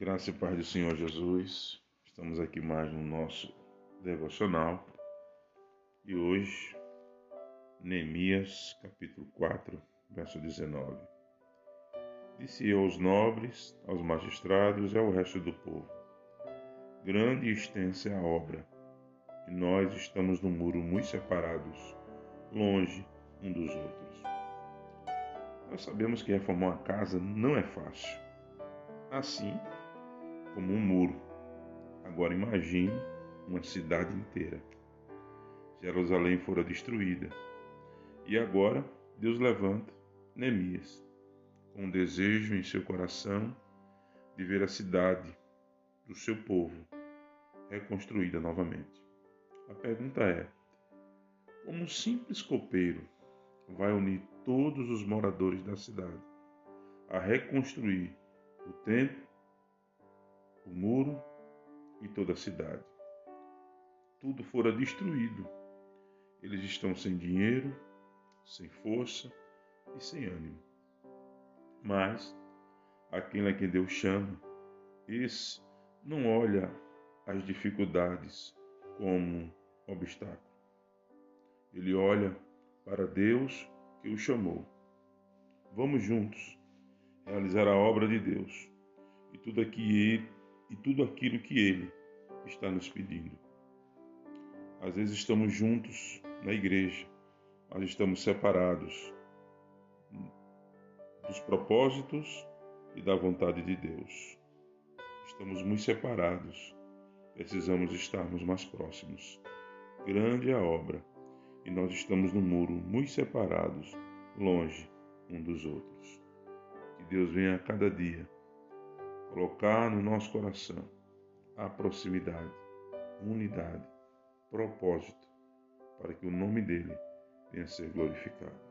Graça e paz do Senhor Jesus. Estamos aqui mais no nosso devocional. E hoje, Neemias, capítulo 4, verso 19. Disse eu aos nobres, aos magistrados e ao resto do povo: Grande e extensa é a obra, e nós estamos num muro muito separados, longe um dos outros. Nós sabemos que reformar uma casa não é fácil. Assim, como um muro. Agora imagine uma cidade inteira. Jerusalém fora destruída. E agora Deus levanta Neemias com um desejo em seu coração de ver a cidade do seu povo reconstruída novamente. A pergunta é: como um simples copeiro vai unir todos os moradores da cidade a reconstruir o templo o muro e toda a cidade. Tudo fora destruído. Eles estão sem dinheiro, sem força e sem ânimo. Mas aquele a quem Deus chama, esse não olha as dificuldades como obstáculo. Ele olha para Deus que o chamou. Vamos juntos realizar a obra de Deus e tudo aqui e tudo aquilo que Ele está nos pedindo. Às vezes estamos juntos na igreja, mas estamos separados dos propósitos e da vontade de Deus. Estamos muito separados, precisamos estarmos mais próximos. Grande é a obra e nós estamos no muro, muito separados, longe um dos outros. Que Deus venha a cada dia colocar no nosso coração a proximidade, unidade, propósito, para que o nome dele venha a ser glorificado.